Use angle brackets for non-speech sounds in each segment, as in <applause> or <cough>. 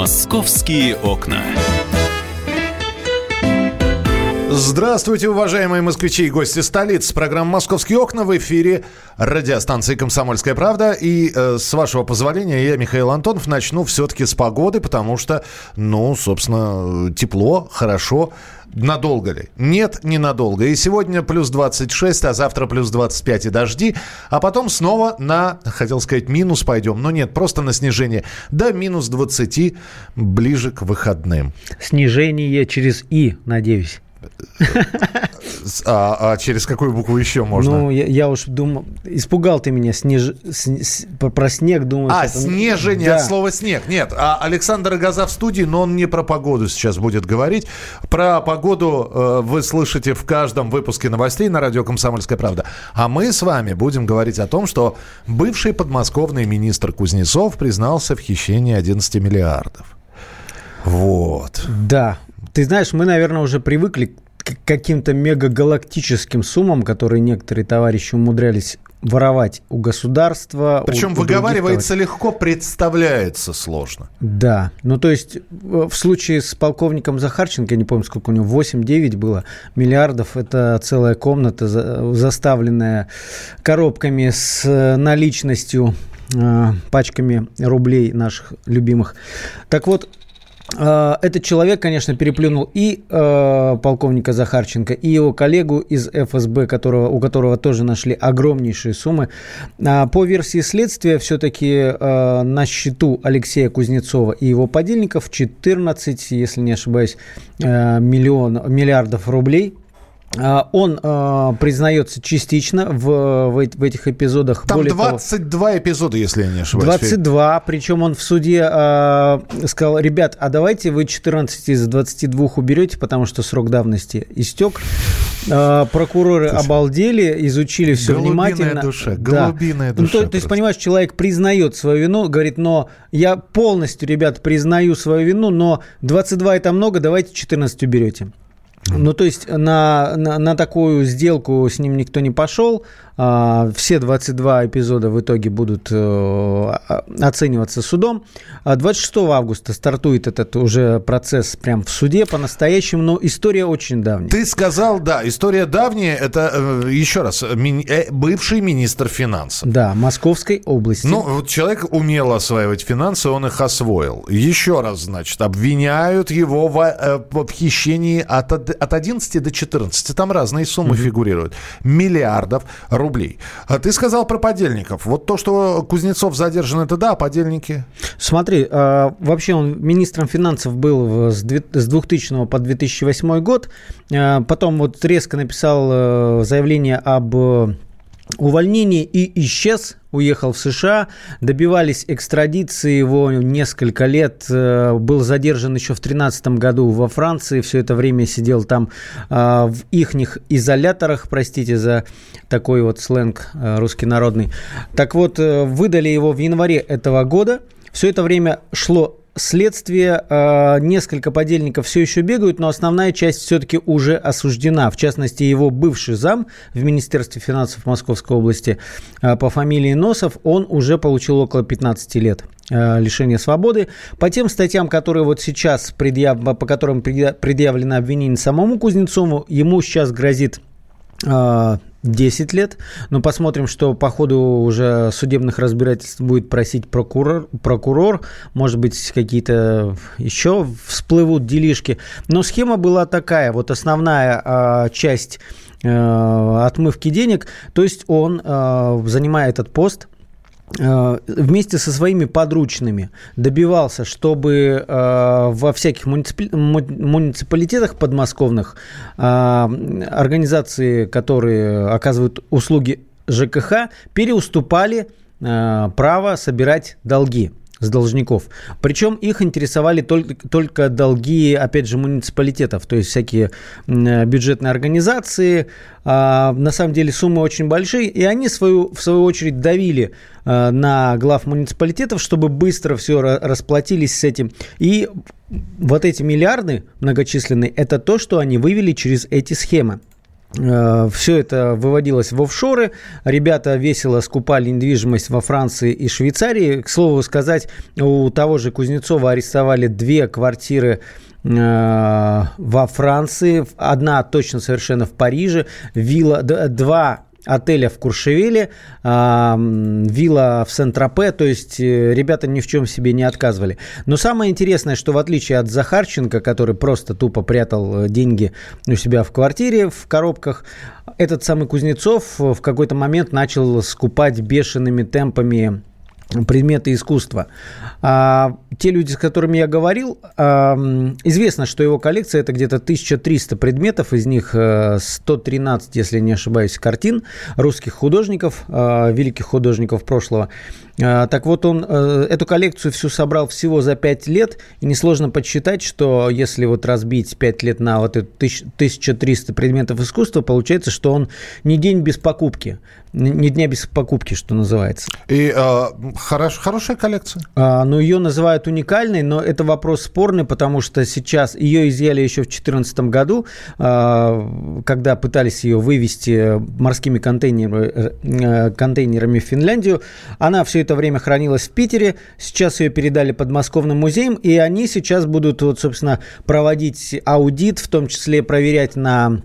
Московские окна. Здравствуйте, уважаемые москвичи и гости столицы. Программа «Московские окна» в эфире радиостанции «Комсомольская правда». И, э, с вашего позволения, я, Михаил Антонов, начну все-таки с погоды, потому что, ну, собственно, тепло, хорошо. Надолго ли? Нет, ненадолго. И сегодня плюс 26, а завтра плюс 25 и дожди. А потом снова на, хотел сказать, минус пойдем. Но нет, просто на снижение. До минус 20 ближе к выходным. Снижение через «и», надеюсь. А, а через какую букву еще можно? Ну, я, я уж думал, испугал ты меня снеж... с, про снег, думаю. А, снежение да. от слова снег. Нет, а Александр Газа в студии, но он не про погоду сейчас будет говорить. Про погоду э, вы слышите в каждом выпуске новостей на радио «Комсомольская правда». А мы с вами будем говорить о том, что бывший подмосковный министр Кузнецов признался в хищении 11 миллиардов. Вот. Да, ты знаешь, мы, наверное, уже привыкли каким-то мегагалактическим суммам, которые некоторые товарищи умудрялись воровать у государства. Причем у, выговаривается у легко, представляется сложно. Да. Ну, то есть в случае с полковником Захарченко, я не помню, сколько у него, 8-9 было миллиардов. Это целая комната, заставленная коробками с наличностью, э, пачками рублей наших любимых. Так вот, Э, этот человек, конечно, переплюнул и э, полковника Захарченко, и его коллегу из ФСБ, которого, у которого тоже нашли огромнейшие суммы. А по версии следствия, все-таки э, на счету Алексея Кузнецова и его подельников 14, если не ошибаюсь, э, миллион, миллиардов рублей – он э, признается частично в, в, в этих эпизодах. Там Более 22 того, эпизода, если я не ошибаюсь. 22, причем он в суде э, сказал, ребят, а давайте вы 14 из 22 уберете, потому что срок давности истек. Э, прокуроры Слушай, обалдели, изучили все внимательно. Душа, голубиная да. душа. Ну, то, то есть, понимаешь, человек признает свою вину, говорит, но я полностью, ребят, признаю свою вину, но 22 это много, давайте 14 уберете. Ну, то есть на, на, на такую сделку с ним никто не пошел. А, все 22 эпизода в итоге будут э, оцениваться судом. 26 а августа стартует этот уже процесс прям в суде по-настоящему, но история очень давняя. Ты сказал, да, история давняя, это, э, еще раз, э, бывший министр финансов. Да, Московской области. Ну, вот человек умел осваивать финансы, он их освоил. Еще раз, значит, обвиняют его в, в хищении от, от 11 до 14, там разные суммы угу. фигурируют, миллиардов рублей рублей. А ты сказал про подельников. Вот то, что Кузнецов задержан, это да, а подельники? Смотри, а, вообще он министром финансов был с 2000 по 2008 год. А, потом вот резко написал э, заявление об увольнении и исчез, уехал в США, добивались экстрадиции его несколько лет, э, был задержан еще в 2013 году во Франции, все это время сидел там э, в ихних изоляторах, простите за такой вот сленг э, русский народный. Так вот, выдали его в январе этого года, все это время шло следствие, э, несколько подельников все еще бегают, но основная часть все-таки уже осуждена. В частности, его бывший зам в Министерстве финансов Московской области э, по фамилии Носов, он уже получил около 15 лет э, лишения свободы. По тем статьям, которые вот сейчас, предъяв... по которым предъявлено обвинение самому Кузнецову, ему сейчас грозит 10 лет. Но посмотрим, что по ходу уже судебных разбирательств будет просить прокурор. прокурор. Может быть, какие-то еще всплывут делишки. Но схема была такая. Вот основная э, часть э, отмывки денег. То есть он, э, занимая этот пост, вместе со своими подручными добивался, чтобы э, во всяких муниципалитетах подмосковных э, организации, которые оказывают услуги ЖКХ, переуступали право собирать долги с должников. Причем их интересовали только, только долги, опять же, муниципалитетов, то есть всякие бюджетные организации. А, на самом деле суммы очень большие, и они свою, в свою очередь давили а, на глав муниципалитетов, чтобы быстро все расплатились с этим. И вот эти миллиарды многочисленные, это то, что они вывели через эти схемы. Э, Все это выводилось в офшоры. Ребята весело скупали недвижимость во Франции и Швейцарии. К слову сказать, у того же Кузнецова арестовали две квартиры э, во Франции, одна точно совершенно в Париже, вилла, два отеля в Куршевеле, а, вилла в Сент-Тропе, то есть э, ребята ни в чем себе не отказывали. Но самое интересное, что в отличие от Захарченко, который просто тупо прятал э, деньги у себя в квартире в коробках, этот самый Кузнецов в какой-то момент начал скупать бешеными темпами предметы искусства. А, те люди, с которыми я говорил, а, известно, что его коллекция это где-то 1300 предметов, из них 113, э, если не ошибаюсь, картин русских художников, а, великих художников прошлого. А, так вот, он э, эту коллекцию всю собрал всего за 5 лет, и несложно подсчитать, что если вот разбить 5 лет на вот 1300 предметов искусства, получается, что он не день без покупки, не дня без покупки, что называется. И э, хорош, хорошая коллекция? А, ну, ее называют уникальной, но это вопрос спорный, потому что сейчас ее изъяли еще в 2014 году, э, когда пытались ее вывести морскими контейнерами, э, контейнерами в Финляндию. Она все это это время хранилась в Питере. Сейчас ее передали подмосковным музеям, и они сейчас будут, вот, собственно, проводить аудит, в том числе проверять на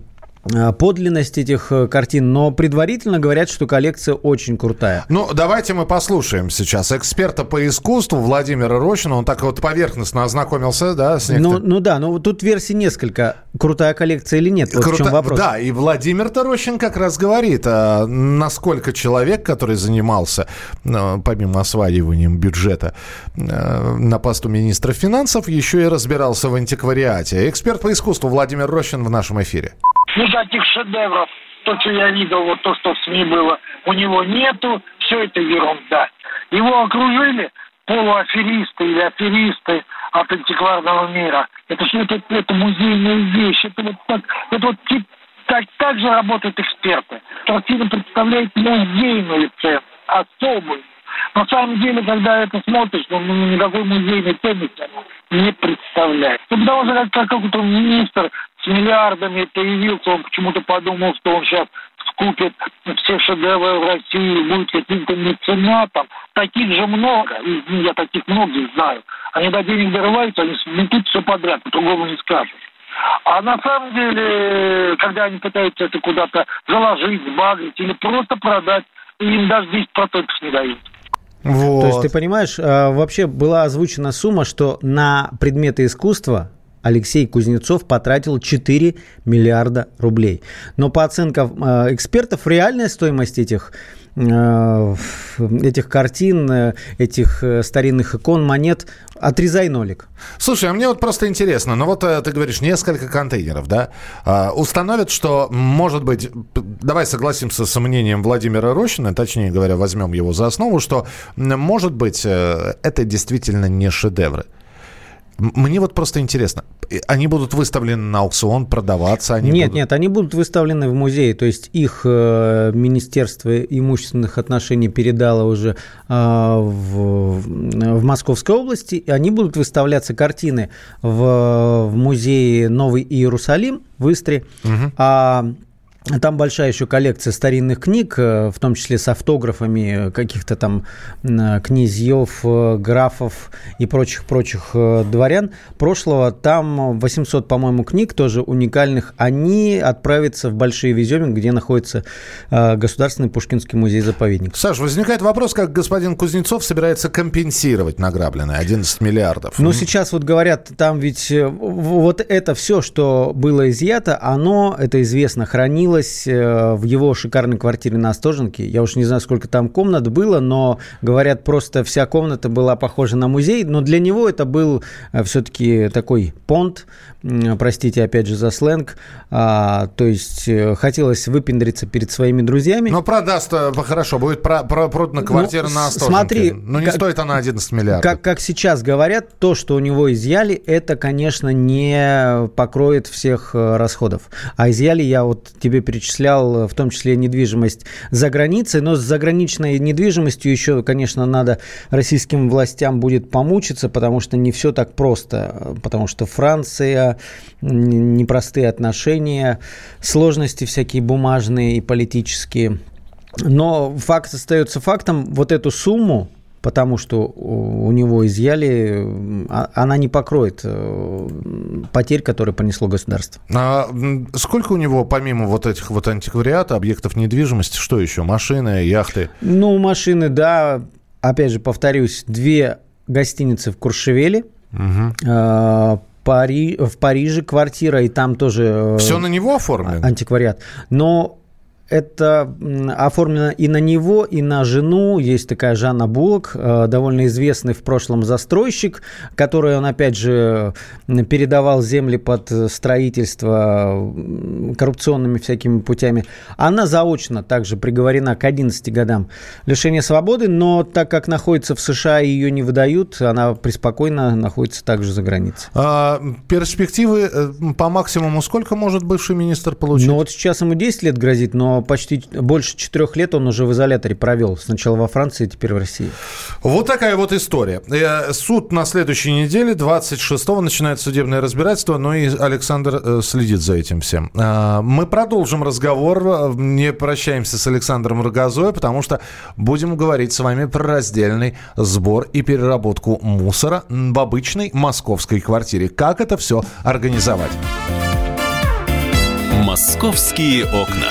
подлинность этих э, картин, но предварительно говорят, что коллекция очень крутая. Ну, давайте мы послушаем сейчас эксперта по искусству Владимира Рощина. Он так вот поверхностно ознакомился, да, с некоторыми... ну, ну да, но тут версий несколько. Крутая коллекция или нет? Вот Круто... в чем вопрос. Да, и Владимир Рощин как раз говорит, а насколько человек, который занимался, помимо осваиванием бюджета на посту министра финансов, еще и разбирался в антиквариате. Эксперт по искусству Владимир Рощин в нашем эфире ну, таких шедевров, то, что я видел, вот то, что в СМИ было, у него нету, все это ерунда. Его окружили полуаферисты или аферисты от антикварного мира. Это что это, это музейная вещь, это вот так, это вот тип, так, так же работают эксперты. Картина представляет музейную ценность, особую. На самом деле, когда это смотришь, ну, никакой музейной ценности не представляет. Ну, потому что как, как какой-то министр с миллиардами появился, он почему-то подумал, что он сейчас скупит все шедевры в России, будет каким-то меценатом. Таких же много, я таких многих знаю. Они до денег дорываются, они сметут все подряд, по-другому не скажешь. А на самом деле, когда они пытаются это куда-то заложить, сбагрить или просто продать, им даже 10% не дают. Вот. То есть ты понимаешь, а, вообще была озвучена сумма, что на предметы искусства Алексей Кузнецов потратил 4 миллиарда рублей. Но по оценкам э, экспертов, реальная стоимость этих э, этих картин, э, этих старинных икон, монет, отрезай нолик. Слушай, а мне вот просто интересно, ну вот ты говоришь, несколько контейнеров, да, установят, что, может быть, давай согласимся с мнением Владимира Рощина, точнее говоря, возьмем его за основу, что, может быть, это действительно не шедевры. Мне вот просто интересно, они будут выставлены на аукцион, продаваться? Они нет, будут... нет, они будут выставлены в музее, то есть их э, Министерство имущественных отношений передало уже э, в, в Московской области, и они будут выставляться картины в, в музее Новый Иерусалим в Истре, угу. а там большая еще коллекция старинных книг, э, в том числе с автографами каких-то там князьев, э, графов и прочих-прочих э, дворян прошлого. Там 800, по-моему, книг тоже уникальных. Они отправятся в Большие Веземин, где находится Государственный Пушкинский музей-заповедник. Саш, возникает вопрос, как господин Кузнецов собирается компенсировать награбленное 11 миллиардов? Ну, сейчас вот говорят, там ведь вот это все, что было изъято, оно, это известно, хранилось находилась э, в его шикарной квартире на Остоженке. Я уж не знаю, сколько там комнат было, но, говорят, просто вся комната была похожа на музей. Но для него это был э, все-таки такой понт, простите опять же за сленг. А, то есть э, хотелось выпендриться перед своими друзьями. Но продаст хорошо, будет про, про, продана ну, квартира ну, на Остоженке. Смотри, но не как, стоит она 11 миллиардов. Как, как сейчас говорят, то, что у него изъяли, это, конечно, не покроет всех расходов. А изъяли, я вот тебе перечислял в том числе недвижимость за границей, но с заграничной недвижимостью еще, конечно, надо российским властям будет помучиться, потому что не все так просто, потому что Франция, непростые отношения, сложности всякие бумажные и политические. Но факт остается фактом. Вот эту сумму, потому что у него изъяли, а, она не покроет э, потерь, которые понесло государство. А сколько у него, помимо вот этих вот антиквариата, объектов недвижимости, что еще? Машины, яхты? Ну, машины, да. Опять же, повторюсь, две гостиницы в Куршевеле. Угу. Пари, в Париже квартира, и там тоже... Э, Все на него оформлено? Антиквариат. Но это оформлено и на него, и на жену. Есть такая Жанна Булок, э, довольно известный в прошлом застройщик, который он, опять же, передавал земли под строительство коррупционными всякими путями. Она заочно также приговорена к 11 годам лишения свободы, но так как находится в США и ее не выдают, она преспокойно находится также за границей. А, перспективы э, по максимуму сколько может бывший министр получить? Ну вот сейчас ему 10 лет грозит, но почти больше четырех лет он уже в изоляторе провел. Сначала во Франции, теперь в России. Вот такая вот история. Э, суд на следующей неделе, 26-го, начинает судебное разбирательство, но и Александр э, следит за этим всем. А, мы продолжим разговор, не прощаемся с Александром Рогозой, потому что будем говорить с вами про раздельный сбор и переработку мусора в обычной московской квартире. Как это все организовать? «Московские окна».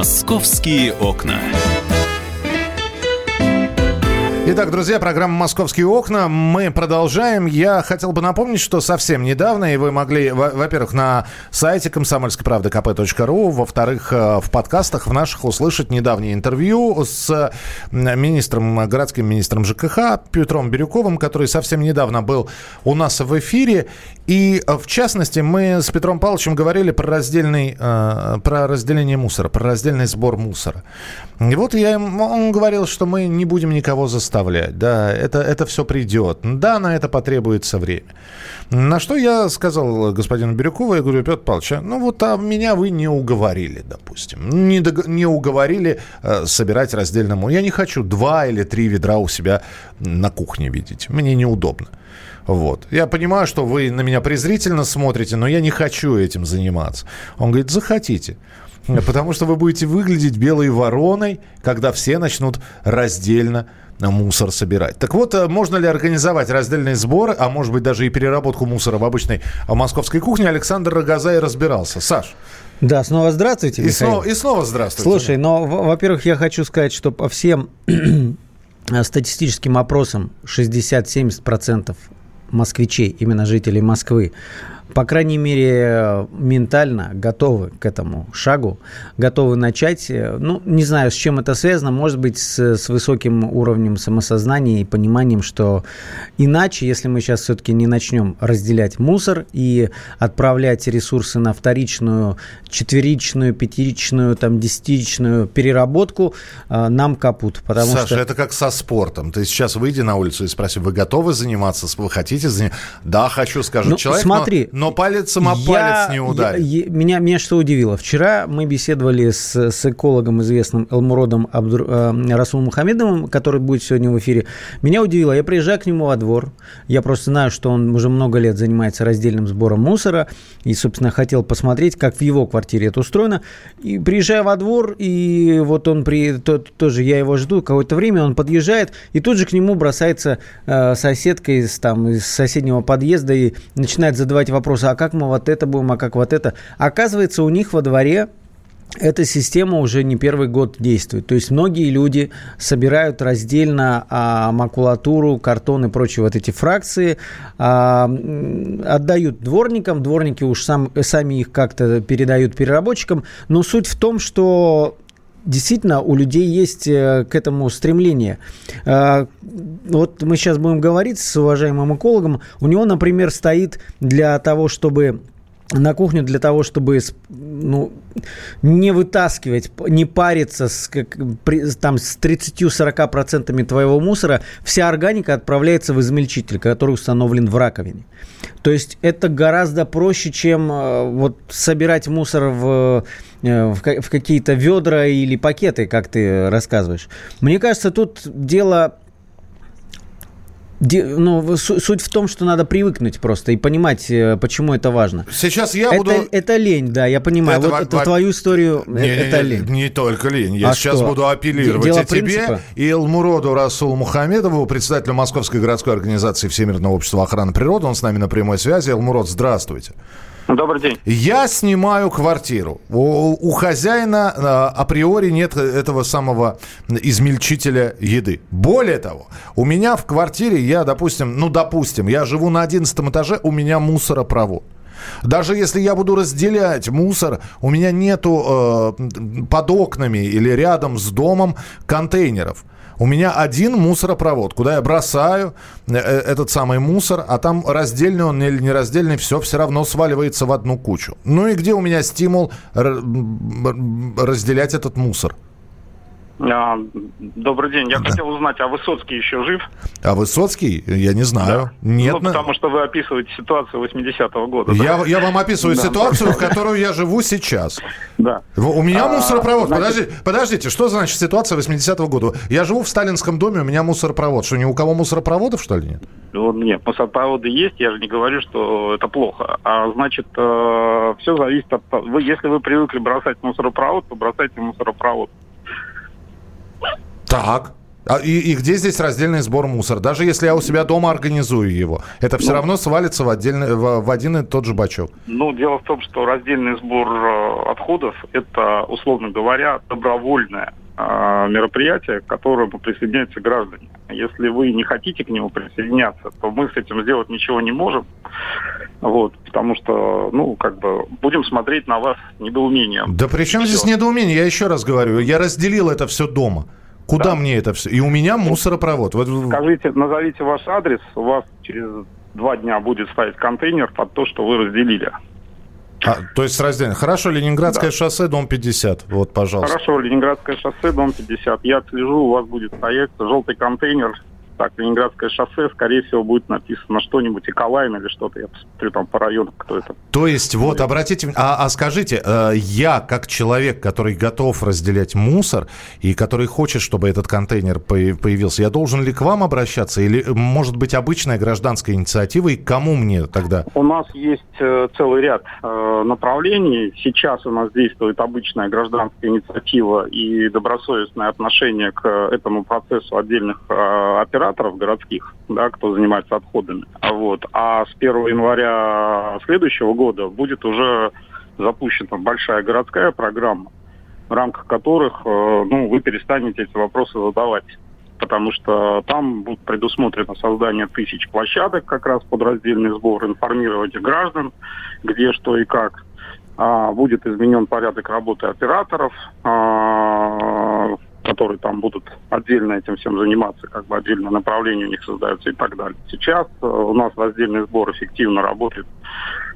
«Московские окна». Итак, друзья, программа «Московские окна». Мы продолжаем. Я хотел бы напомнить, что совсем недавно, и вы могли, во-первых, на сайте комсомольской правды kp.ру, во-вторых, э, в подкастах в наших услышать недавнее интервью с министром, городским министром ЖКХ Петром Бирюковым, который совсем недавно был у нас в эфире. И, в частности, мы с Петром Павловичем говорили про, раздельный, э, про разделение мусора, про раздельный сбор мусора. И вот я, он говорил, что мы не будем никого заставлять. Да, это, это все придет. Да, на это потребуется время. На что я сказал господину Бирюкову, я говорю, Петр Павлович, а, ну вот а меня вы не уговорили, допустим. Не, дог- не уговорили э, собирать раздельному. Я не хочу два или три ведра у себя на кухне видеть. Мне неудобно. Вот. Я понимаю, что вы на меня презрительно смотрите, но я не хочу этим заниматься. Он говорит, захотите. Потому что вы будете выглядеть белой вороной, когда все начнут раздельно мусор собирать. Так вот, э, можно ли организовать раздельный сбор, а может быть даже и переработку мусора в обычной московской кухне, Александр Рогозай разбирался. Саш. Да, снова здравствуйте, и снова, и снова здравствуйте. Слушай, но, во-первых, я хочу сказать, что по всем <clears throat> статистическим опросам 60-70% москвичей, именно жителей Москвы, по крайней мере, ментально готовы к этому шагу, готовы начать. Ну, не знаю, с чем это связано. Может быть, с, с высоким уровнем самосознания и пониманием, что иначе, если мы сейчас все-таки не начнем разделять мусор и отправлять ресурсы на вторичную, четверичную, пятичную, там, десятичную переработку, э, нам капут. Потому Саша, что... это как со спортом. Ты сейчас выйди на улицу и спроси, вы готовы заниматься, вы хотите заниматься? Да, хочу, скажет ну, человек. Смотри, но но палец самопалец я, не ударит. Я, я, меня, меня что удивило. Вчера мы беседовали с, с экологом известным Элмуродом Абдур, э, Расулом Мухамедовым, который будет сегодня в эфире. Меня удивило. Я приезжаю к нему во двор. Я просто знаю, что он уже много лет занимается раздельным сбором мусора. И, собственно, хотел посмотреть, как в его квартире это устроено. И приезжаю во двор, и вот он при, то, тоже, я его жду какое-то время, он подъезжает, и тут же к нему бросается э, соседка из, там, из соседнего подъезда и начинает задавать вопросы вопросы, а как мы вот это будем, а как вот это. Оказывается, у них во дворе эта система уже не первый год действует. То есть многие люди собирают раздельно а, макулатуру, картон и прочие вот эти фракции, а, отдают дворникам, дворники уж сам, сами их как-то передают переработчикам. Но суть в том, что действительно у людей есть э, к этому стремление. А, вот мы сейчас будем говорить с уважаемым экологом. У него, например, стоит для того, чтобы на кухню для того, чтобы ну, не вытаскивать, не париться с, как, при, там, с 30-40% твоего мусора, вся органика отправляется в измельчитель, который установлен в раковине. То есть это гораздо проще, чем э, вот собирать мусор в, э, в, в какие-то ведра или пакеты, как ты рассказываешь. Мне кажется, тут дело ну, суть в том, что надо привыкнуть просто и понимать, э, почему это важно. Сейчас я это, буду... Это лень, да, я понимаю. Это, вот это во... твою историю, не, это лень. Не только лень. Я а сейчас что? буду апеллировать Дело и тебе, и Элмуроду Расулу Мухамедову, председателю Московской городской организации Всемирного общества охраны природы. Он с нами на прямой связи. Элмурод, здравствуйте. Добрый день. Я снимаю квартиру. У, у хозяина а, априори нет этого самого измельчителя еды. Более того, у меня в квартире, я, допустим, ну, допустим, я живу на 11 этаже, у меня мусоропровод. Даже если я буду разделять мусор, у меня нету э, под окнами или рядом с домом контейнеров. У меня один мусоропровод, куда я бросаю э, э, этот самый мусор, а там раздельный он или нераздельный, все все равно сваливается в одну кучу. Ну и где у меня стимул разделять этот мусор? А, добрый день. Я да. хотел узнать, а Высоцкий еще жив? А Высоцкий? Я не знаю. Да. Нет. Ну, потому что вы описываете ситуацию 80-го года. Я, да? я вам описываю да. ситуацию, в которую я живу сейчас. Да. У меня а, мусоропровод. Подождите, подождите, что значит ситуация 80-го года? Я живу в сталинском доме, у меня мусоропровод. Что, ни у кого мусоропроводов, что ли, нет? Нет, мусоропроводы есть, я же не говорю, что это плохо. А значит, э, все зависит от... Вы, если вы привыкли бросать мусоропровод, то бросайте мусоропровод. Так. А, и, и где здесь раздельный сбор мусора? Даже если я у себя дома организую его, это все ну, равно свалится в, отдельный, в, в один и тот же бачок. Ну, дело в том, что раздельный сбор э, отходов – это, условно говоря, добровольное э, мероприятие, к которому присоединяются граждане. Если вы не хотите к нему присоединяться, то мы с этим сделать ничего не можем. Вот, потому что, ну, как бы, будем смотреть на вас недоумением. Да при чем здесь недоумение? Я еще раз говорю, я разделил это все дома. Куда да. мне это все? И у меня мусоропровод. Скажите, назовите ваш адрес, у вас через два дня будет стоять контейнер под то, что вы разделили. А, то есть раздельно. Хорошо, Ленинградское да. шоссе, дом 50. Вот, пожалуйста. Хорошо, Ленинградское шоссе, дом 50. Я отслежу, у вас будет стоять желтый контейнер так, Ленинградское шоссе, скорее всего, будет написано что-нибудь Эколайн или что-то. Я посмотрю там по району, кто это. То есть, вот, обратите... А, а скажите, э, я, как человек, который готов разделять мусор и который хочет, чтобы этот контейнер появился, я должен ли к вам обращаться? Или, может быть, обычная гражданская инициатива? И кому мне тогда? У нас есть э, целый ряд э, направлений. Сейчас у нас действует обычная гражданская инициатива и добросовестное отношение к этому процессу отдельных операторов операторов городских, да, кто занимается отходами. А Вот. А с 1 января следующего года будет уже запущена большая городская программа, в рамках которых э, ну, вы перестанете эти вопросы задавать. Потому что там будет предусмотрено создание тысяч площадок как раз под раздельный сбор, информировать граждан, где, что и как. А, будет изменен порядок работы операторов, а, которые там будут отдельно этим всем заниматься, как бы отдельное направление у них создается и так далее. Сейчас э, у нас раздельный сбор эффективно работает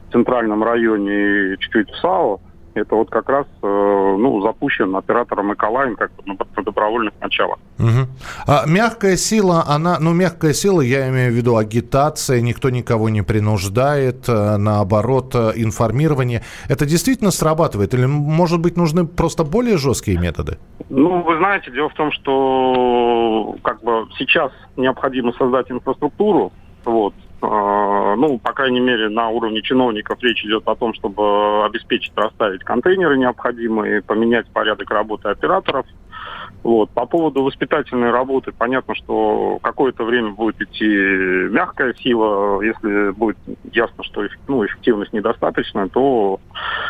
в центральном районе чуть-чуть в САО, это вот как раз э, ну, запущен оператором Эколайн как бы на добровольных началах. Угу. А мягкая сила, она, ну, мягкая сила, я имею в виду агитация, никто никого не принуждает, э, наоборот, э, информирование. Это действительно срабатывает? Или, может быть, нужны просто более жесткие методы? Ну, вы знаете, дело в том, что как бы сейчас необходимо создать инфраструктуру, вот, ну, по крайней мере, на уровне чиновников речь идет о том, чтобы обеспечить расставить контейнеры необходимые, поменять порядок работы операторов. Вот. По поводу воспитательной работы, понятно, что какое-то время будет идти мягкая сила. Если будет ясно, что ну, эффективность недостаточная, то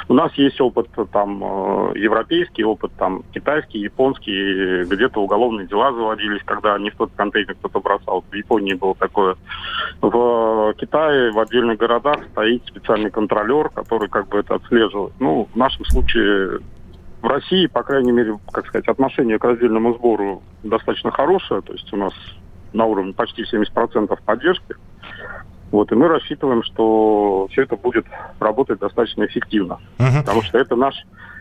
У нас есть опыт там э, европейский, опыт там китайский, японский, где-то уголовные дела заводились, когда не в тот контейнер кто-то бросал. В Японии было такое. В Китае в отдельных городах стоит специальный контролер, который как бы это отслеживает. Ну, в нашем случае в России, по крайней мере, как сказать, отношение к раздельному сбору достаточно хорошее. То есть у нас на уровне почти 70% поддержки. Вот, и мы рассчитываем, что все это будет работать достаточно эффективно. Uh-huh. Потому что это наш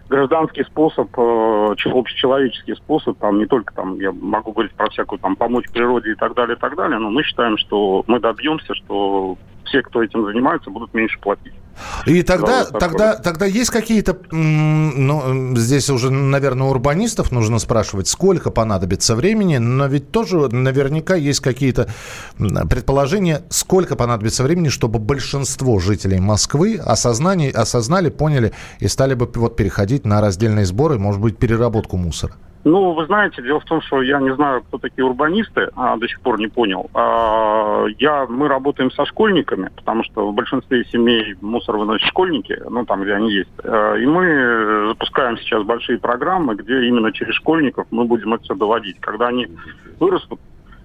гражданский способ, э, общечеловеческий способ, там не только там, я могу говорить про всякую там помочь природе и так далее, и так далее, но мы считаем, что мы добьемся, что все, кто этим занимается, будут меньше платить. И тогда, да, тогда, тогда есть какие-то, ну, здесь уже, наверное, урбанистов нужно спрашивать, сколько понадобится времени, но ведь тоже наверняка есть какие-то предположения, сколько понадобится времени, чтобы большинство жителей Москвы осознали, осознали, поняли и стали бы вот переходить на раздельные сборы, может быть, переработку мусора. Ну, вы знаете, дело в том, что я не знаю, кто такие урбанисты, а до сих пор не понял. А, я, мы работаем со школьниками, потому что в большинстве семей мусор выносят школьники, ну, там, где они есть. А, и мы запускаем сейчас большие программы, где именно через школьников мы будем это все доводить. Когда они вырастут,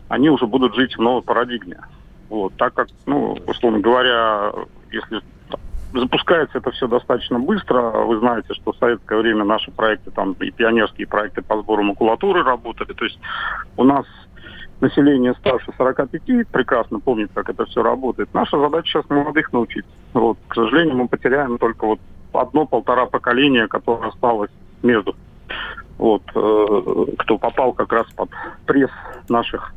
они уже будут жить в новой парадигме. Вот, так как, ну, условно говоря, если запускается это все достаточно быстро. Вы знаете, что в советское время наши проекты, там и пионерские проекты по сбору макулатуры работали. То есть у нас население старше 45 прекрасно помнит, как это все работает. Наша задача сейчас молодых научить. Вот, к сожалению, мы потеряем только вот одно-полтора поколения, которое осталось между. Вот, э, кто попал как раз под пресс наших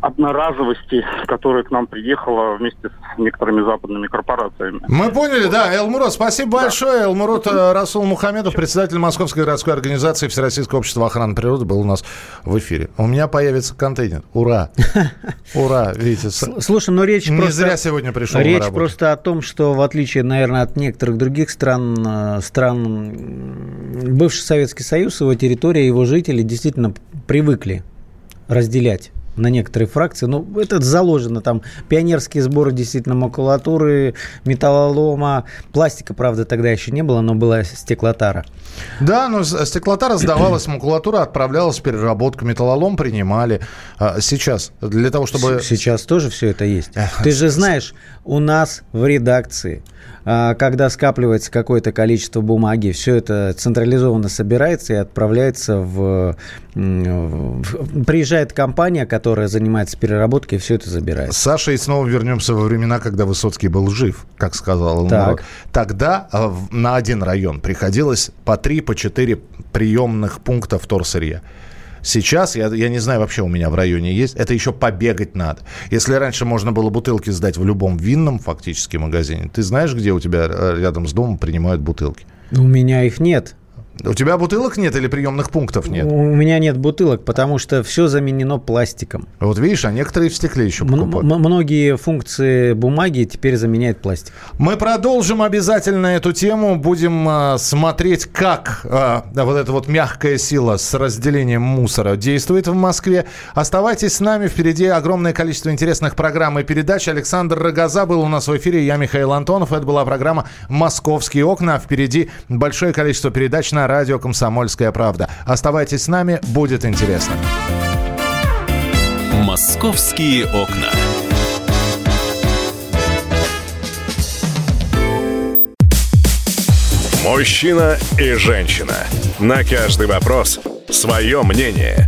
одноразовости, которая к нам приехала вместе с некоторыми западными корпорациями. Мы поняли, да. Элмурод, спасибо да. большое. Элмурод э, Расул Мухамедов, председатель Московской городской организации Всероссийского общества охраны природы, был у нас в эфире. У меня появится контейнер. Ура! <laughs> Ура, видите. Слушай, но речь Не просто... зря сегодня пришел Речь просто о том, что в отличие, наверное, от некоторых других стран, э, стран бывший Советский Союз, его территория, его жители действительно привыкли разделять на некоторые фракции. Ну, это заложено там. Пионерские сборы действительно макулатуры, металлолома. Пластика, правда, тогда еще не было, но была стеклотара. Да, но стеклотара сдавалась, <clears throat> макулатура отправлялась в переработку, металлолом принимали. А сейчас для того, чтобы... Сейчас тоже все это есть. Ты же знаешь, у нас в редакции когда скапливается какое-то количество бумаги, все это централизованно собирается и отправляется в... Приезжает компания, которая занимается переработкой, и все это забирает. Саша, и снова вернемся во времена, когда Высоцкий был жив, как сказал так. Тогда а, на один район приходилось по три, по четыре приемных пункта вторсырья. Сейчас, я, я не знаю, вообще у меня в районе есть, это еще побегать надо. Если раньше можно было бутылки сдать в любом винном фактически магазине, ты знаешь, где у тебя э, рядом с домом принимают бутылки? У меня их нет. У тебя бутылок нет или приемных пунктов нет? У меня нет бутылок, потому что все заменено пластиком. Вот видишь, а некоторые в стекле еще покупают. М- многие функции бумаги теперь заменяет пластик. Мы продолжим обязательно эту тему. Будем э, смотреть, как э, вот эта вот мягкая сила с разделением мусора действует в Москве. Оставайтесь с нами. Впереди огромное количество интересных программ и передач. Александр Рогоза был у нас в эфире. Я Михаил Антонов. Это была программа «Московские окна». Впереди большое количество передач на радио «Комсомольская правда». Оставайтесь с нами, будет интересно. «Московские окна». Мужчина и женщина. На каждый вопрос свое мнение.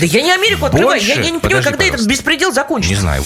Да я не Америку открываю. Я, я не понимаю, Подожди, когда пожалуйста. этот беспредел закончится. Не знаю.